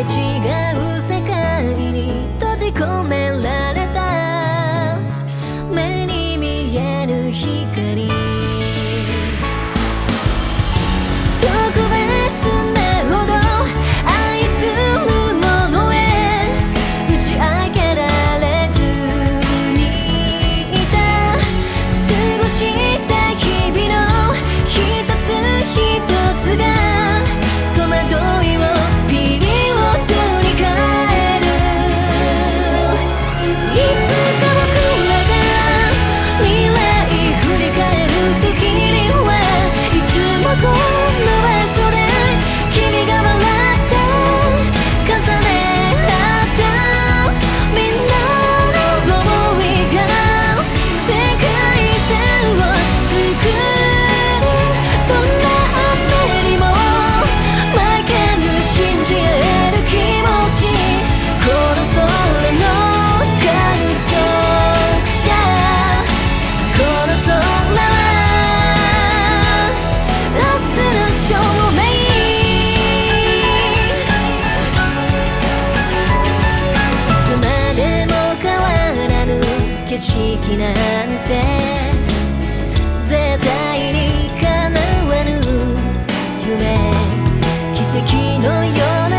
違う世界に閉じ込められた。目に見える光。り返る時にはいつもこう景色なんて絶対に叶わぬ夢。奇跡のような